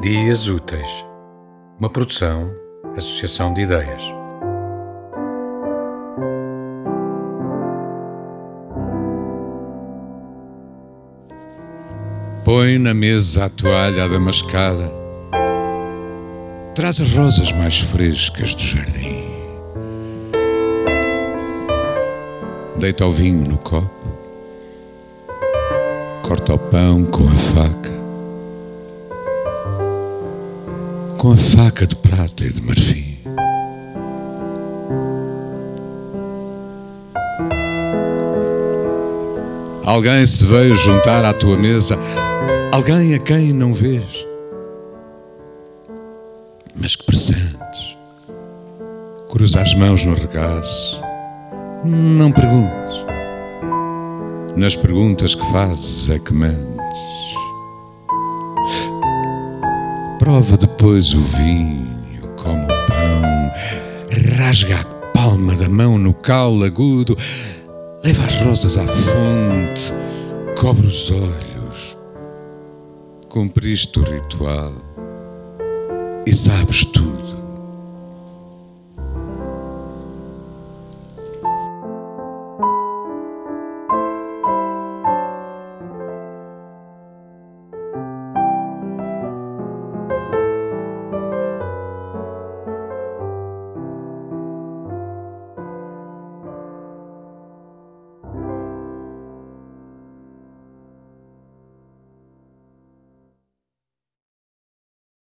Dias Úteis, uma produção, associação de ideias. Põe na mesa a toalha adamascada, traz as rosas mais frescas do jardim, deita o vinho no copo, corta o pão com a faca com a faca de prata e de marfim. Alguém se veio juntar à tua mesa, alguém a quem não vês. Mas que presentes. Cruza as mãos no regaço. Não perguntes. Nas perguntas que fazes é que mentes. Prova depois o vinho, como o pão, rasga a palma da mão no caule agudo, leva as rosas à fonte, cobre os olhos. Cumpriste o ritual e sabes tudo.